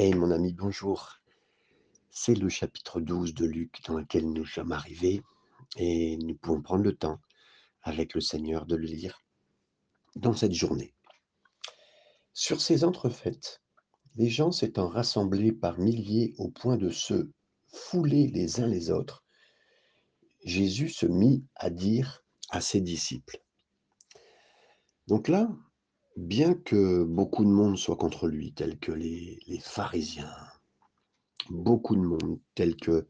Hey mon ami, bonjour. C'est le chapitre 12 de Luc dans lequel nous sommes arrivés et nous pouvons prendre le temps avec le Seigneur de le lire dans cette journée. Sur ces entrefaites, les gens s'étant rassemblés par milliers au point de se fouler les uns les autres, Jésus se mit à dire à ses disciples. Donc là, bien que beaucoup de monde soit contre lui, tels que les, les pharisiens, beaucoup de monde, tels que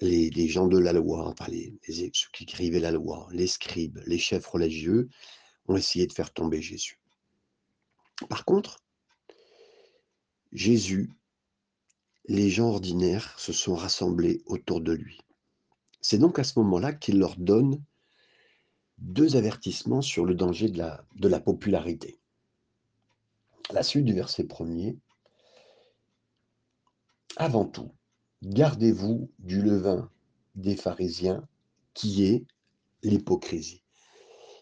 les, les gens de la loi, enfin les, les- ceux qui écrivaient la loi, les scribes, les chefs religieux, ont essayé de faire tomber Jésus. Par contre, Jésus, les gens ordinaires se sont rassemblés autour de lui. C'est donc à ce moment-là qu'il leur donne deux avertissements sur le danger de la, de la popularité. La suite du verset premier. Avant tout, gardez-vous du levain des pharisiens qui est l'hypocrisie.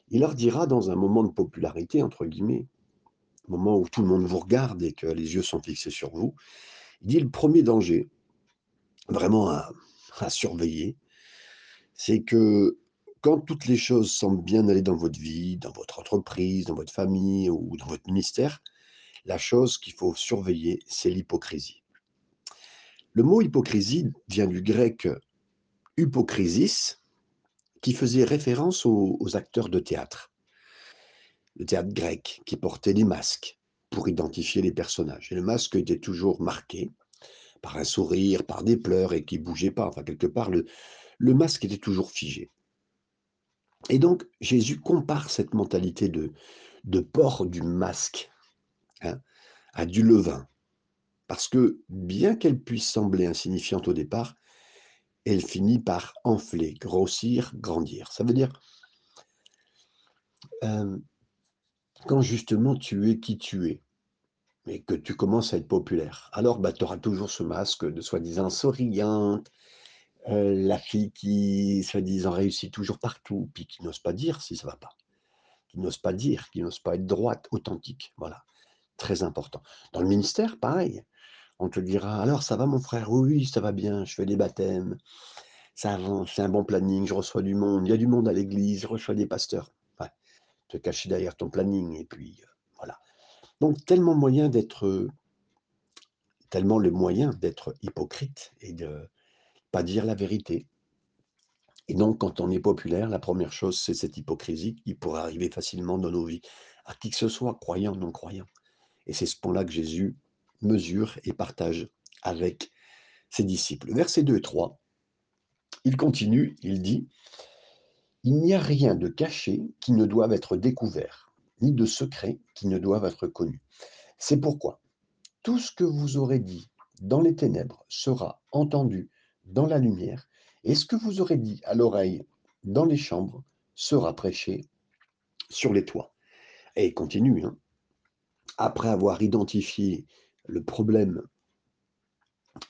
Il leur dira dans un moment de popularité, entre guillemets, moment où tout le monde vous regarde et que les yeux sont fixés sur vous, il dit le premier danger, vraiment à, à surveiller, c'est que quand toutes les choses semblent bien aller dans votre vie, dans votre entreprise, dans votre famille ou dans votre ministère, la chose qu'il faut surveiller, c'est l'hypocrisie. Le mot hypocrisie vient du grec hypocrisis, qui faisait référence aux, acteurs de théâtre. Le théâtre grec, qui portait des masques pour identifier les personnages. Et le masque était toujours marqué par un sourire, par des pleurs et qui bougeait pas. Enfin, quelque part, le masque était toujours figé. Et donc, Jésus compare cette mentalité de, de port du masque hein, à du levain. Parce que bien qu'elle puisse sembler insignifiante au départ, elle finit par enfler, grossir, grandir. Ça veut dire, euh, quand justement tu es qui tu es, et que tu commences à être populaire, alors bah, tu auras toujours ce masque de soi-disant souriante, la fille qui, soi-disant, réussit toujours partout, puis qui n'ose pas dire si ça va pas, qui n'ose pas dire, qui n'ose pas être droite, authentique. Voilà, très important. Dans le ministère, pareil. On te dira, alors ça va mon frère? Oui, ça va bien, je fais des baptêmes, ça c'est un bon planning, je reçois du monde, il y a du monde à l'église, je reçois des pasteurs. Ouais, te cacher derrière ton planning, et puis voilà. Donc tellement moyen d'être, tellement le moyen d'être hypocrite et de pas dire la vérité. Et donc quand on est populaire, la première chose, c'est cette hypocrisie qui pourrait arriver facilement dans nos vies, à qui que ce soit, croyant, non croyant. Et c'est ce point-là que Jésus mesure et partage avec ses disciples. Versets 2 et 3, il continue, il dit, Il n'y a rien de caché qui ne doive être découvert, ni de secret qui ne doive être connu. C'est pourquoi tout ce que vous aurez dit dans les ténèbres sera entendu dans la lumière, et ce que vous aurez dit à l'oreille dans les chambres sera prêché sur les toits. Et il continue, hein. après avoir identifié le problème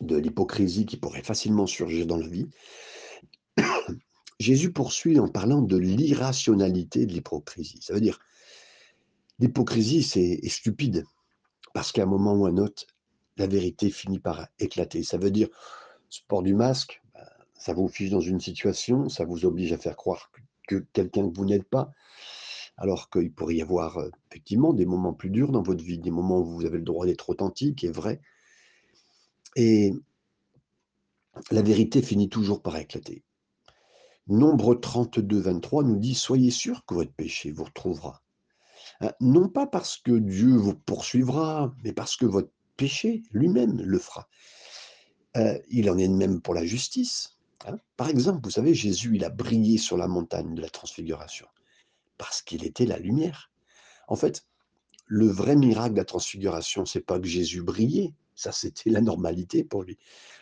de l'hypocrisie qui pourrait facilement surgir dans la vie, Jésus poursuit en parlant de l'irrationalité de l'hypocrisie. Ça veut dire, l'hypocrisie, c'est est stupide, parce qu'à un moment ou à un autre, la vérité finit par éclater. Ça veut dire, ce port du masque, bah, ça vous fiche dans une situation, ça vous oblige à faire croire que, que quelqu'un que vous n'êtes pas, alors qu'il pourrait y avoir euh, effectivement des moments plus durs dans votre vie, des moments où vous avez le droit d'être authentique et vrai. Et la vérité finit toujours par éclater. Nombre 32, 23 nous dit Soyez sûr que votre péché vous retrouvera. Hein, Non pas parce que Dieu vous poursuivra, mais parce que votre péché lui-même le fera. Euh, il en est de même pour la justice. hein. Par exemple, vous savez, Jésus, il a brillé sur la montagne de la transfiguration parce qu'il était la lumière. En fait, le vrai miracle de la transfiguration, c'est pas que Jésus brillait, ça c'était la normalité pour lui.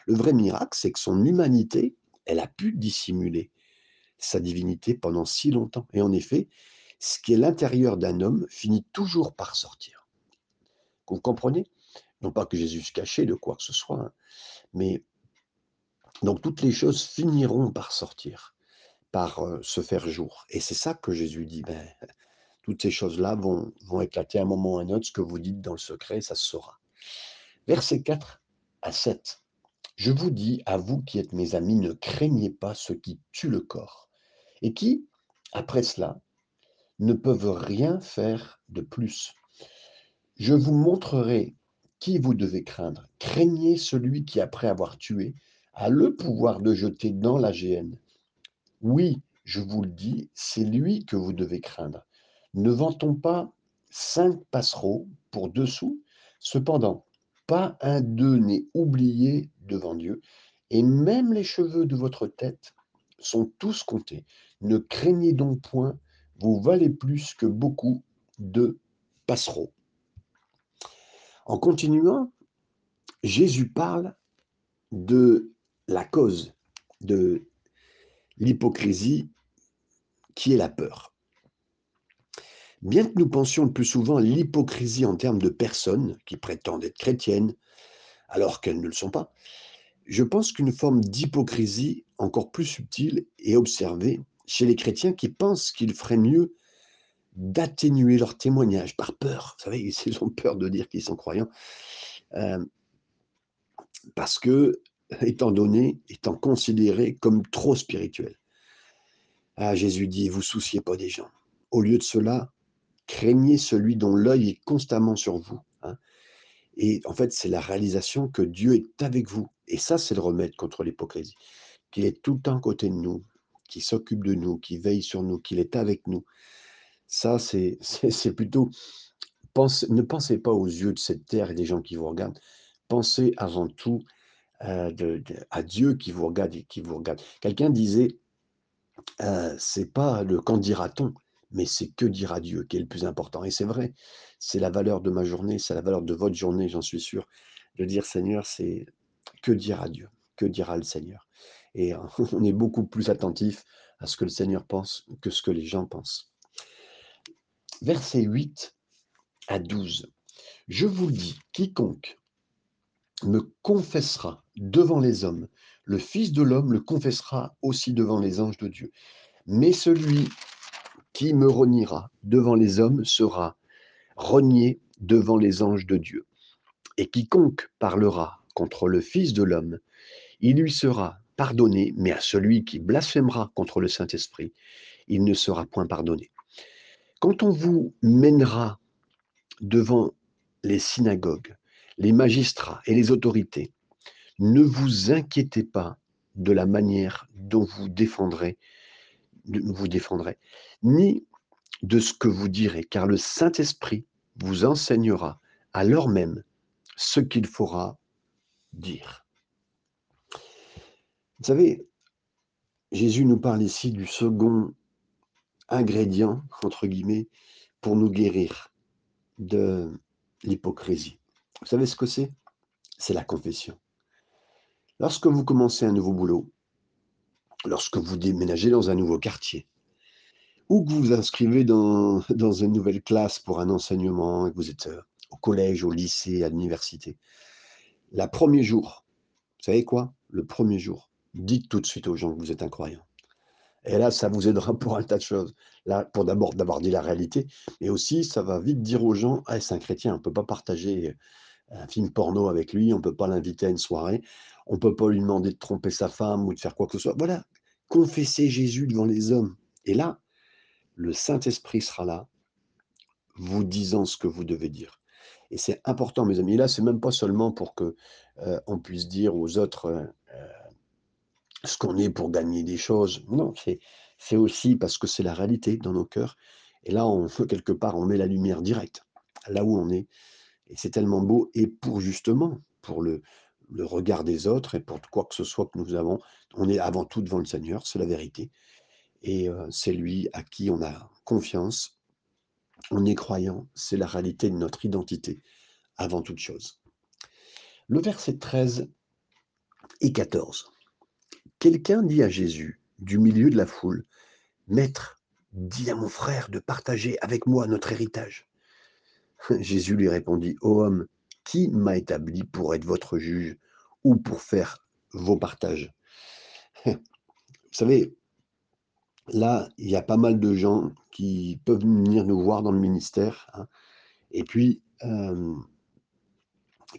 Le vrai miracle, c'est que son humanité, elle a pu dissimuler sa divinité pendant si longtemps. Et en effet, ce qui est l'intérieur d'un homme finit toujours par sortir. Vous comprenez? Non pas que Jésus se cachait de quoi que ce soit, hein, mais donc toutes les choses finiront par sortir, par euh, se faire jour. Et c'est ça que Jésus dit, ben, toutes ces choses-là vont, vont éclater à un moment ou à un autre, ce que vous dites dans le secret, ça se saura. Versets 4 à 7. Je vous dis, à vous qui êtes mes amis, ne craignez pas ceux qui tuent le corps, et qui, après cela, ne peuvent rien faire de plus. Je vous montrerai qui vous devez craindre? Craignez celui qui, après avoir tué, a le pouvoir de jeter dans la géhenne. Oui, je vous le dis, c'est lui que vous devez craindre. Ne vend-on pas cinq passereaux pour deux sous Cependant, pas un d'eux n'est oublié devant Dieu, et même les cheveux de votre tête sont tous comptés. Ne craignez donc point, vous valez plus que beaucoup de passereaux. En continuant, Jésus parle de la cause de l'hypocrisie qui est la peur. Bien que nous pensions le plus souvent l'hypocrisie en termes de personnes qui prétendent être chrétiennes alors qu'elles ne le sont pas, je pense qu'une forme d'hypocrisie encore plus subtile est observée chez les chrétiens qui pensent qu'il ferait mieux d'atténuer leur témoignage par peur. Vous savez, ils ont peur de dire qu'ils sont croyants. Euh, parce que, étant donné, étant considérés comme trop spirituels. Ah, Jésus dit, vous souciez pas des gens. Au lieu de cela, craignez celui dont l'œil est constamment sur vous. Hein. Et en fait, c'est la réalisation que Dieu est avec vous. Et ça, c'est le remède contre l'hypocrisie. Qu'il est tout le temps à côté de nous, qui s'occupe de nous, qui veille sur nous, qu'il est avec nous. Ça, c'est plutôt... ne pensez pas aux yeux de cette terre et des gens qui vous regardent. Pensez avant tout euh, à Dieu qui vous regarde et qui vous regarde. Quelqu'un disait, euh, c'est pas le quand dira-t-on, mais c'est que dira Dieu qui est le plus important. Et c'est vrai, c'est la valeur de ma journée, c'est la valeur de votre journée, j'en suis sûr. De dire Seigneur, c'est que dira Dieu, que dira le Seigneur. Et on est beaucoup plus attentif à ce que le Seigneur pense que ce que les gens pensent. Verset 8 à 12. Je vous dis, quiconque me confessera devant les hommes, le Fils de l'homme le confessera aussi devant les anges de Dieu. Mais celui qui me reniera devant les hommes sera renié devant les anges de Dieu. Et quiconque parlera contre le Fils de l'homme, il lui sera pardonné, mais à celui qui blasphémera contre le Saint-Esprit, il ne sera point pardonné. Quand on vous mènera devant les synagogues, les magistrats et les autorités, ne vous inquiétez pas de la manière dont vous défendrez, vous défendrez, ni de ce que vous direz, car le Saint-Esprit vous enseignera à l'heure même ce qu'il faudra dire. Vous savez, Jésus nous parle ici du second ingrédient, entre guillemets, pour nous guérir de l'hypocrisie. Vous savez ce que c'est? C'est la confession. Lorsque vous commencez un nouveau boulot, lorsque vous déménagez dans un nouveau quartier, ou que vous vous inscrivez dans, une nouvelle classe pour un enseignement, et que vous êtes euh, au collège, au lycée, à l'université, la premier jour, vous savez quoi? Le premier jour, dites tout de suite aux gens que vous êtes incroyant. Et là, ça vous aidera pour un tas de choses. Là, pour d'abord d'avoir dit la réalité, mais aussi, ça va vite dire aux gens, ah, c'est un chrétien, on ne peut pas partager un film porno avec lui, on ne peut pas l'inviter à une soirée, on ne peut pas lui demander de tromper sa femme ou de faire quoi que ce soit. Voilà, confessez Jésus devant les hommes. Et là, le Saint-Esprit sera là, vous disant ce que vous devez dire. Et c'est important, mes amis. là, c'est même pas seulement pour que euh, on puisse dire aux autres, euh, ce qu'on est pour gagner des choses. Non, c'est aussi parce que c'est la réalité dans nos cœurs. Et là, on fait quelque part, on met la lumière directe là où on est. Et c'est tellement beau. Et pour justement, pour le, le regard des autres et pour quoi que ce soit que nous avons, on est avant tout devant le Seigneur, c'est la vérité. Et euh, c'est lui à qui on a confiance. On est croyant, c'est la réalité de notre identité avant toute chose. Le verset 13 et 14. Quelqu'un dit à Jésus, du milieu de la foule, Maître, dis à mon frère de partager avec moi notre héritage. Jésus lui répondit, Ô homme, qui m'a établi pour être votre juge ou pour faire vos partages? Vous savez, là, il y a pas mal de gens qui peuvent venir nous voir dans le ministère. Hein. et puis, euh,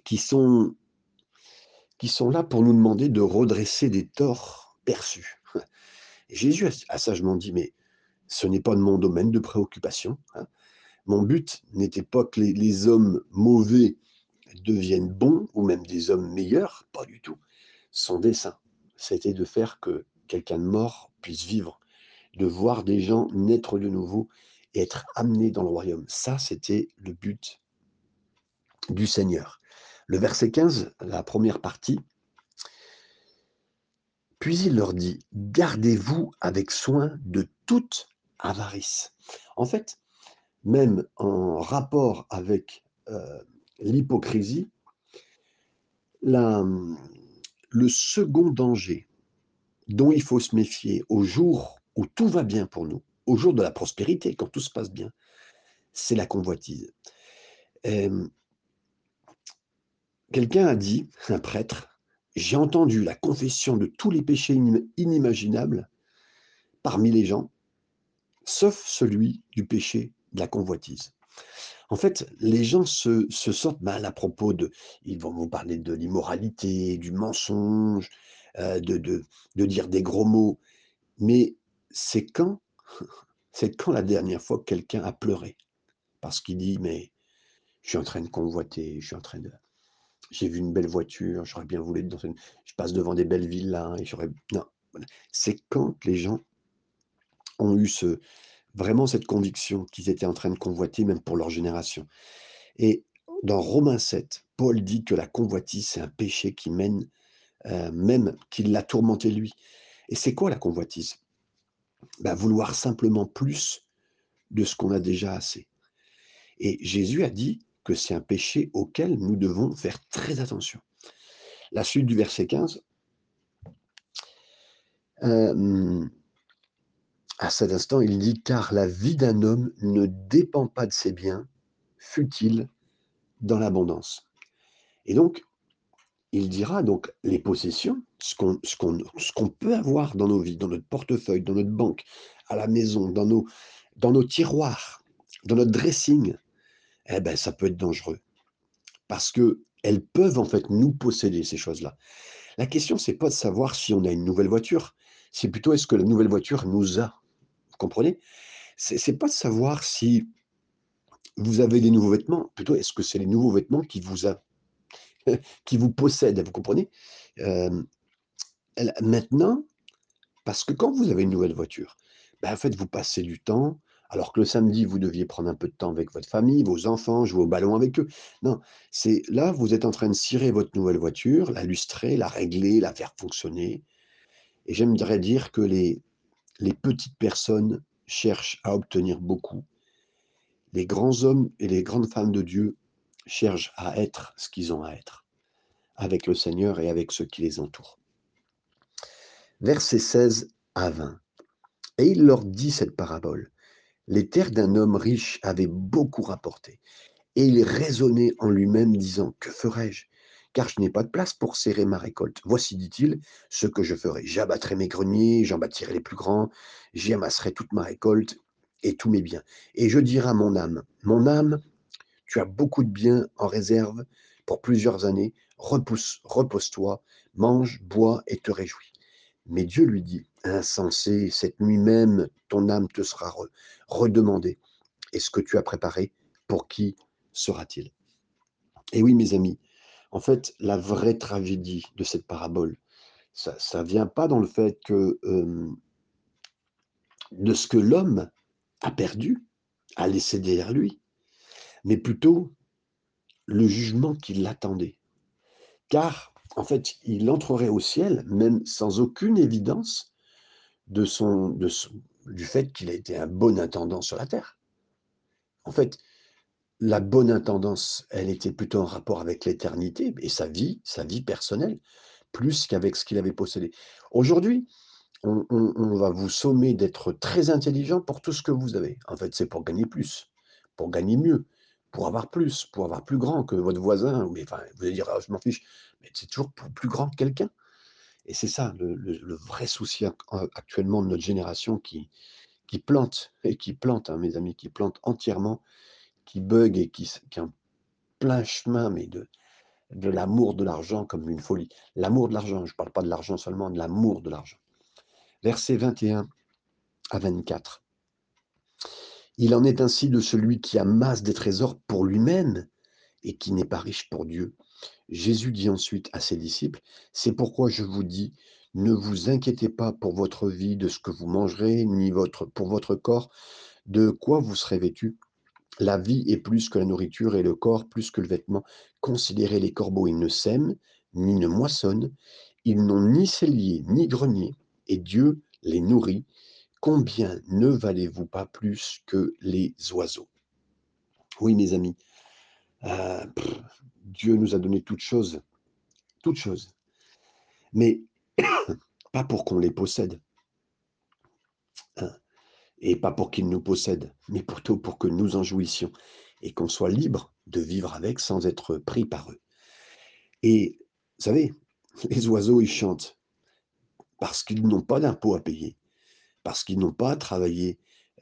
qui sont, qui sont là pour nous demander de redresser des torts perçus. Et Jésus a sagement dit, mais ce n'est pas de mon domaine de préoccupation. hein. Mon but n'était pas que les, les hommes mauvais deviennent bons ou même des hommes meilleurs, pas du tout. Son dessein, c'était de faire que quelqu'un de mort puisse vivre, de voir des gens naître de nouveau et être amenés dans le royaume. Ça, c'était le but du Seigneur. Le verset 15, la première partie, puis il leur dit, gardez-vous avec soin de toute avarice. En fait, même en rapport avec euh, l'hypocrisie, le second danger dont il faut se méfier au jour où tout va bien pour nous, au jour de la prospérité, quand tout se passe bien, c'est la convoitise. Euh, Quelqu'un a dit, un prêtre, j'ai entendu la confession de tous les péchés inim- inimaginables parmi les gens, sauf celui du péché de la convoitise. En fait, les gens se, se sentent mal à propos de... Ils vont vous parler de l'immoralité, du mensonge, euh, de, de, de dire des gros mots. Mais c'est quand, c'est quand la dernière fois que quelqu'un a pleuré? Parce qu'il dit, mais je suis en train de convoiter, je suis en train de... J'ai vu une belle voiture, j'aurais bien voulu être dans une... Je passe devant des belles villas et j'aurais... Non, c'est quand les gens ont eu ce, vraiment cette conviction qu'ils étaient en train de convoiter, même pour leur génération. Et dans Romains 7, Paul dit que la convoitise, c'est un péché qui mène, euh, même qu'il l'a tourmenté lui. Et c'est quoi la convoitise? Ben, Vouloir simplement plus de ce qu'on a déjà assez. Et Jésus a dit que c'est un péché auquel nous devons faire très attention. La suite du verset 15. euh, à cet instant, il dit Car la vie d'un homme ne dépend pas de ses biens, fut-il dans l'abondance. Et donc, il dira donc les possessions, ce qu'on peut avoir dans nos vies, dans notre portefeuille, dans notre banque, à la maison, dans nos, dans nos tiroirs, dans notre dressing, eh ben, ça peut être dangereux. Parce que elles peuvent en fait nous posséder, ces choses-là. La question, c'est pas de savoir si on a une nouvelle voiture, c'est plutôt est-ce que la nouvelle voiture nous a? Vous comprenez? C'est pas de savoir si vous avez des nouveaux vêtements, plutôt est-ce que c'est les nouveaux vêtements qui vous a, qui vous possèdent, vous comprenez? Euh, Maintenant, parce que quand vous avez une nouvelle voiture, ben, en fait, vous passez du temps, alors que le samedi, vous deviez prendre un peu de temps avec votre famille, vos enfants, jouer au ballon avec eux. Non, c'est là, vous êtes en train de cirer votre nouvelle voiture, la lustrer, la régler, la faire fonctionner. Et j'aimerais dire que les, petites personnes cherchent à obtenir beaucoup. Les grands hommes et les grandes femmes de Dieu cherchent à être ce qu'ils ont à être, avec le Seigneur et avec ceux qui les entourent. Versets 16 à 20. Et il leur dit cette parabole. Les terres d'un homme riche avaient beaucoup rapporté. Et il raisonnait en lui-même, disant, Que ferai-je Car je n'ai pas de place pour serrer ma récolte. Voici, dit-il, ce que je ferai. J'abattrai mes greniers, j'en bâtirai les plus grands, j'y amasserai toute ma récolte et tous mes biens. Et je dirai à mon âme, Mon âme, tu as beaucoup de biens en réserve pour plusieurs années, repousse, repose-toi, mange, bois et te réjouis. Mais Dieu lui dit, Insensé, cette nuit même, ton âme te sera re- redemandée. Et ce que tu as préparé, pour qui sera-t-il? Et oui, mes amis, en fait, la vraie tragédie de cette parabole, ça ne vient pas dans le fait que de ce que l'homme a perdu, a laissé derrière lui, mais plutôt le jugement qui l'attendait. Car, en fait, il entrerait au ciel, même sans aucune évidence de son, de son- du fait qu'il a été un bon intendant sur la terre. En fait, la bonne intendance, elle était plutôt en rapport avec l'éternité et sa vie, sa vie personnelle, plus qu'avec ce qu'il avait possédé. Aujourd'hui, on, va vous sommer d'être très intelligent pour tout ce que vous avez. En fait, c'est pour gagner plus, pour gagner mieux, pour avoir plus, pour avoir plus grand que votre voisin. Mais enfin, vous allez dire, Ah, je m'en fiche, mais c'est toujours pour plus grand que quelqu'un. Et c'est ça le, vrai souci ac- actuellement de notre génération qui, qui plante, et qui plante, hein, mes amis, qui plante entièrement, qui bug et qui, qui est en plein chemin, mais de, de l'amour de l'argent comme une folie. L'amour de l'argent, je ne parle pas de l'argent seulement, de l'amour de l'argent. Versets 21 à 24. Il en est ainsi de celui qui amasse des trésors pour lui-même et qui n'est pas riche pour Dieu. Jésus dit ensuite à ses disciples, C'est pourquoi je vous dis, ne vous inquiétez pas pour votre vie, de ce que vous mangerez, ni pour votre corps, de quoi vous serez vêtu. La vie est plus que la nourriture et le corps plus que le vêtement. Considérez les corbeaux, ils ne sèment, ni ne moissonnent, ils n'ont ni cellier, ni grenier, et Dieu les nourrit. Combien ne valez-vous pas plus que les oiseaux? Oui, mes amis, euh, Dieu nous a donné toutes choses, toutes choses, mais pas pour qu'on les possède. Hein et pas pour qu'ils nous possèdent, mais plutôt pour que nous en jouissions et qu'on soit libre de vivre avec sans être pris par eux. Et vous savez, les oiseaux, ils chantent parce qu'ils n'ont pas d'impôts à payer, parce qu'ils n'ont pas à travailler,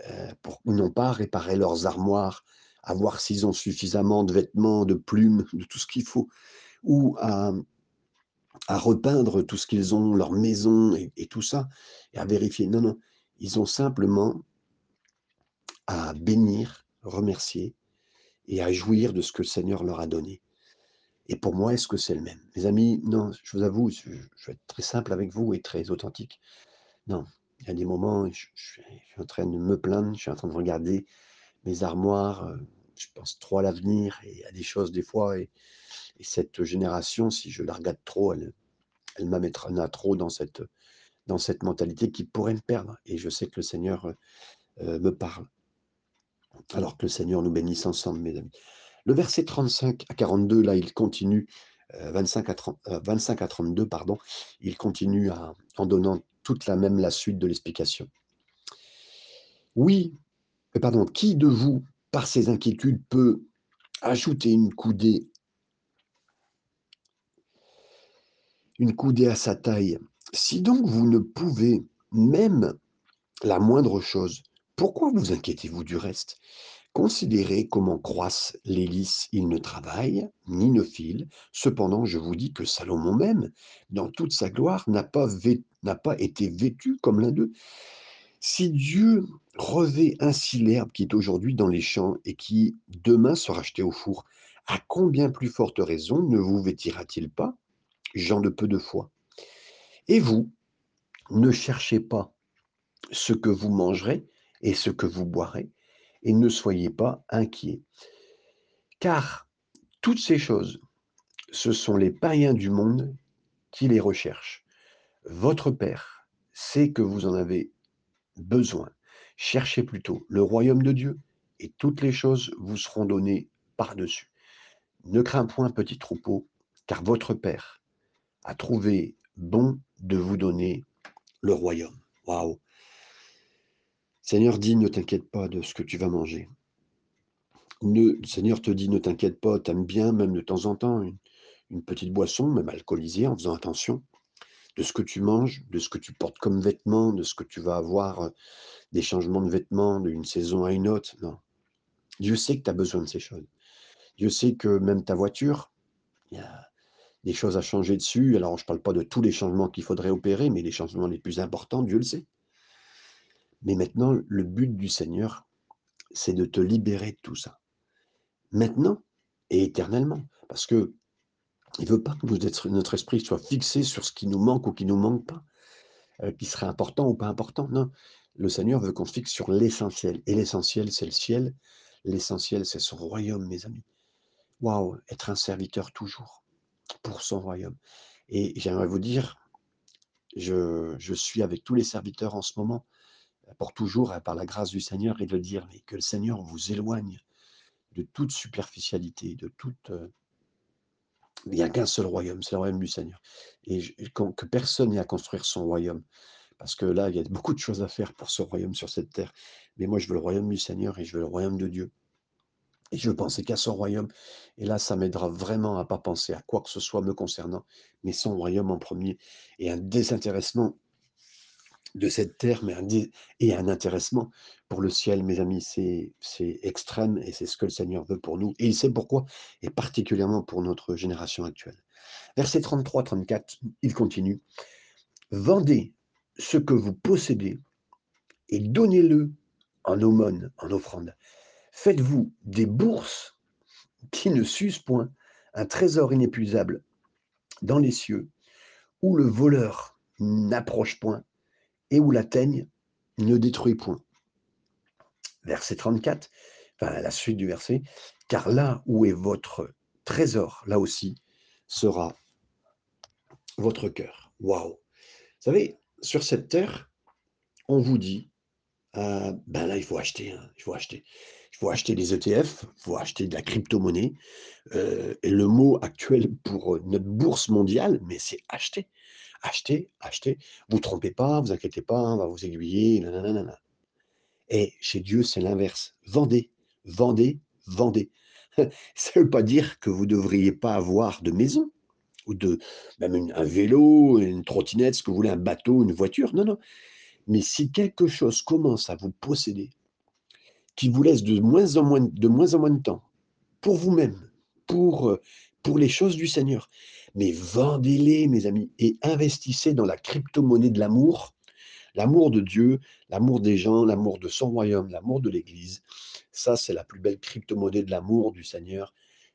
euh, pour, ils n'ont pas à réparer leurs armoires, à voir s'ils ont suffisamment de vêtements, de plumes, de tout ce qu'il faut, ou à, repeindre tout ce qu'ils ont, leur maison et tout ça, et à vérifier. Non, non, ils ont simplement à bénir, remercier et à jouir de ce que le Seigneur leur a donné. Et pour moi, est-ce que c'est le même? Mes amis, non, je vous avoue, je, vais être très simple avec vous et très authentique. Non, il y a des moments, je, suis en train de me plaindre, je suis en train de regarder mes armoires, euh, je pense trop à l'avenir et à des choses des fois. Et, cette génération, si je la regarde trop, elle, elle m'amènera trop dans cette, dans cette mentalité qui pourrait me perdre. Et je sais que le Seigneur euh, me parle alors que le Seigneur nous bénisse ensemble, mes amis. Le verset 35 à 42, là, il continue, 25, à 25 à 32, pardon, il continue en donnant toute la même la suite de l'explication. Oui, pardon, qui de vous, par ses inquiétudes, peut ajouter une coudée, une coudée à sa taille? Si donc vous ne pouvez même la moindre chose, pourquoi vous inquiétez-vous du reste? Considérez comment croissent les lys, ils ne travaillent, ni ne filent. Cependant, je vous dis que Salomon même, dans toute sa gloire, n'a pas, pas été vêtu comme l'un d'eux. Si Dieu revêt ainsi l'herbe qui est aujourd'hui dans les champs et qui demain sera jetée au four, à combien plus forte raison ne vous vêtira-t-il pas, gens de peu de foi? Et vous, ne cherchez pas ce que vous mangerez, et ce que vous boirez, et ne soyez pas inquiets. Car toutes ces choses, ce sont les païens du monde qui les recherchent. Votre Père sait que vous en avez besoin. Cherchez plutôt le royaume de Dieu, et toutes les choses vous seront données par-dessus. Ne crains point, petit troupeau, car votre Père a trouvé bon de vous donner le royaume. Waouh Seigneur dit, ne t'inquiète pas de ce que tu vas manger. le Seigneur te dit, ne t'inquiète pas, t'aimes bien, même de temps en temps, une, petite boisson, même alcoolisée, en faisant attention de ce que tu manges, de ce que tu portes comme vêtements, de ce que tu vas avoir, euh, des changements de vêtements d'une saison à une autre. Non. Dieu sait que tu as besoin de ces choses. Dieu sait que même ta voiture, il y a des choses à changer dessus. Alors, je ne parle pas de tous les changements qu'il faudrait opérer, mais les changements les plus importants, Dieu le sait. Mais maintenant, le but du Seigneur, c'est de te libérer de tout ça. Maintenant et éternellement. Parce que il ne veut pas que notre esprit soit fixé sur ce qui nous manque ou qui ne nous manque pas, euh, qui serait important ou pas important. Non, le Seigneur veut qu'on se fixe sur l'essentiel. Et l'essentiel, c'est le ciel. L'essentiel, c'est son royaume, mes amis. Waouh, être un serviteur toujours pour son royaume. Et j'aimerais vous dire, je, je suis avec tous les serviteurs en ce moment pour toujours, hein, par la grâce du Seigneur, et de dire que le Seigneur vous éloigne de toute superficialité, de toute... Il n'y a qu'un seul royaume, c'est le royaume du Seigneur. Et que personne n'ait à construire son royaume. Parce que là, il y a beaucoup de choses à faire pour ce royaume sur cette terre. Mais moi, je veux le royaume du Seigneur et je veux le royaume de Dieu. Et je veux penser qu'à son royaume. Et là, ça m'aidera vraiment à ne pas penser à quoi que ce soit me concernant, mais son royaume en premier. Et un désintéressement de cette terre, mais un et un intéressement pour le ciel, mes amis, c'est extrême et c'est ce que le Seigneur veut pour nous et il sait pourquoi et particulièrement pour notre génération actuelle. Verset 33-34, il continue: «Vendez ce que vous possédez et donnez-le en aumône, en offrande. Faites-vous des bourses qui ne s'usent point, un trésor inépuisable dans les cieux, où le voleur n'approche point et où la teigne ne détruit point. Verset 34, enfin la suite du verset, car là où est votre trésor, là aussi sera votre cœur. Waouh! Vous savez, sur cette terre, on vous dit, euh, ben là, il faut acheter, hein, il faut acheter. Il faut acheter des ETF, il faut acheter de la crypto-monnaie. Euh, et le mot actuel pour notre bourse mondiale, mais c'est acheter. Acheter, acheter. Vous trompez pas, vous inquiétez pas, on va vous aiguiller. Et chez Dieu, c'est l'inverse. Vendez, vendez, vendez. Ça ne veut pas dire que vous ne devriez pas avoir de maison, ou même un vélo, une trottinette, ce que vous voulez, un bateau, une voiture. Non, non. Mais si quelque chose commence à vous posséder, qui vous laisse de moins en moins de, moins en moins de temps pour vous-même, pour, euh, pour les choses du Seigneur, mais vendez-les, mes amis, et investissez dans la crypto-monnaie de l'amour, l'amour de Dieu, l'amour des gens, l'amour de son royaume, l'amour de l'Église. Ça, c'est la plus belle crypto-monnaie de l'amour du Seigneur.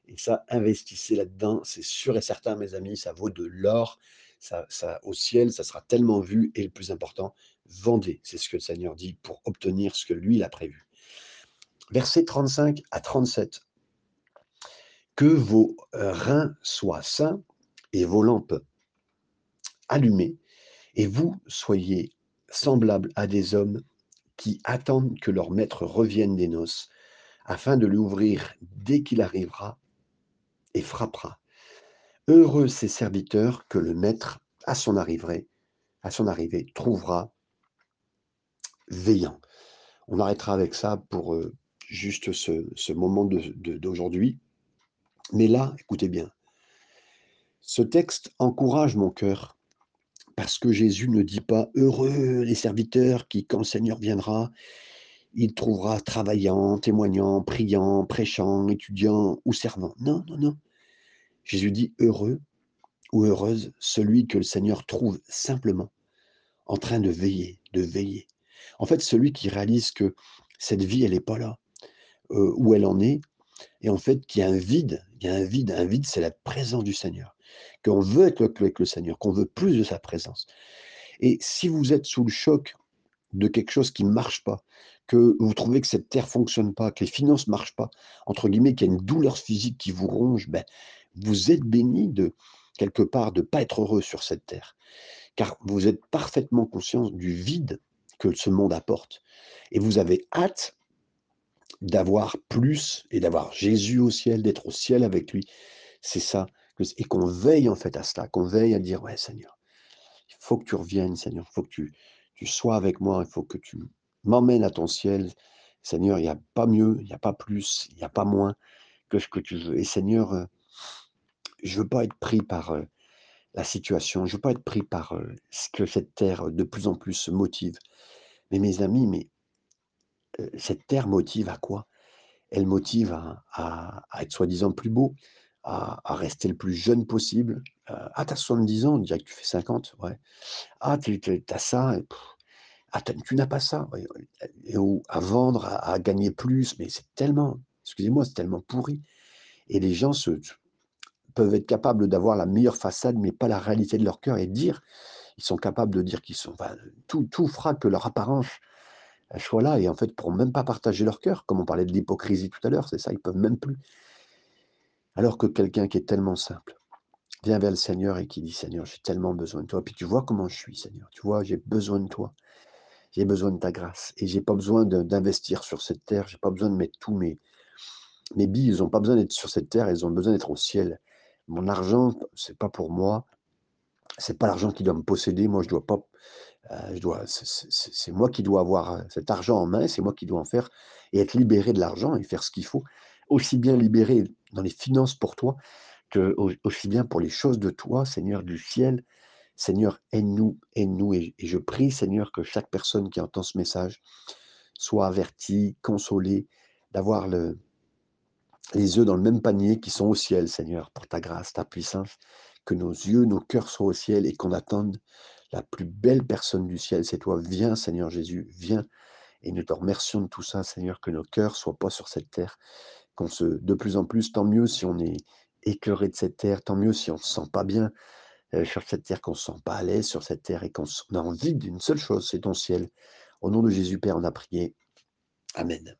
Et ça, investissez là-dedans, c'est sûr et certain, mes amis, ça vaut de l'or. Au ciel, ça sera tellement vu. Et le plus important, vendez, c'est ce que le Seigneur dit, pour obtenir ce que lui, il a prévu. Versets 35 à 37. Que vos reins soient sains et vos lampes allumées, et vous soyez semblables à des hommes qui attendent que leur maître revienne des noces, afin de lui ouvrir dès qu'il arrivera et frappera. Heureux ces serviteurs que le maître, à son arrivée, trouvera veillant. On arrêtera avec ça pour euh, juste ce, moment d'aujourd'hui. Mais là, écoutez bien, ce texte encourage mon cœur parce que Jésus ne dit pas heureux les serviteurs qui, quand le Seigneur viendra, il trouvera travaillant, témoignant, priant, prêchant, étudiant ou servant. Non, non, non. Jésus dit heureux ou heureuse celui que le Seigneur trouve simplement en train de veiller, de veiller, en fait, celui qui réalise que cette vie, elle n'est pas là, euh, où elle en est, et en fait qu'il y a un vide, il y a un vide, un vide, c'est la présence du Seigneur, qu'on veut être avec le Seigneur, qu'on veut plus de sa présence. Et si vous êtes sous le choc de quelque chose qui ne marche pas, que vous trouvez que cette terre fonctionne pas, que les finances marchent pas, entre guillemets, qu'il y a une douleur physique qui vous ronge, ben, vous êtes béni de quelque part de ne pas être heureux sur cette terre, car vous êtes parfaitement conscient du vide que ce monde apporte. Et vous avez hâte d'avoir plus et d'avoir Jésus au ciel, d'être au ciel avec lui. C'est ça. Et qu'on veille en fait à cela, qu'on veille à dire, ouais Seigneur, il faut que tu reviennes, Seigneur, il faut que tu, tu sois avec moi, il faut que tu m'emmènes à ton ciel. Seigneur, il n'y a pas mieux, il n'y a pas plus, il n'y a pas moins que ce que tu veux. Et Seigneur, euh, je ne veux pas être pris par euh, la situation, je ne veux pas être pris par euh, ce que cette terre de plus en plus motive. Mais mes amis, mais cette terre motive à quoi? Elle motive à, être soi-disant plus beau, à, rester le plus jeune possible. ah, t'as 70 ans, on dirait que tu fais 50, ouais. Ah, tu as ça, ah, tu n'as pas ça, ou à vendre, à, gagner plus, mais c'est tellement, excusez-moi, c'est tellement pourri. Et les gens peuvent être capables d'avoir la meilleure façade, mais pas la réalité de leur cœur, et dire ils sont capables de dire qu'ils sont. tout, tout que leur apparence soit là, et en fait, pour même pas partager leur cœur, comme on parlait de l'hypocrisie tout à l'heure, c'est ça, ils peuvent même plus. Alors que quelqu'un qui est tellement simple vient vers le Seigneur et qui dit Seigneur, j'ai tellement besoin de toi. Puis tu vois comment je suis, Seigneur. Tu vois, j'ai besoin de toi. J'ai besoin de ta grâce. Et j'ai pas besoin d'investir sur cette terre. J'ai pas besoin de mettre tous mes, mes billes. Ils n'ont pas besoin d'être sur cette terre. Ils ont besoin d'être au ciel. Mon argent, c'est pas pour moi c'est pas l'argent qui doit me posséder. Moi, je dois pas. Euh, je dois. C'est moi qui dois avoir euh, cet argent en main. C'est moi qui dois en faire et être libéré de l'argent et faire ce qu'il faut. Aussi bien libéré dans les finances pour toi aussi bien pour les choses de toi, Seigneur du ciel. Seigneur, aide-nous, aide-nous. Et, et je prie, Seigneur, que chaque personne qui entend ce message soit avertie, consolée, d'avoir le, les œufs dans le même panier qui sont au ciel, Seigneur, pour ta grâce, ta puissance, que nos yeux, nos cœurs soient au ciel et qu'on attende la plus belle personne du ciel, c'est toi. Viens, Seigneur Jésus, viens. Et nous te remercions de tout ça, Seigneur, que nos cœurs soient pas sur cette terre, de plus en plus, tant mieux si on est écœuré de cette terre, tant mieux si on ne se sent pas bien euh, sur cette terre, qu'on ne se sent pas à l'aise sur cette terre et qu'on a envie d'une seule chose, c'est ton ciel. Au nom de Jésus, Père, on a prié. Amen.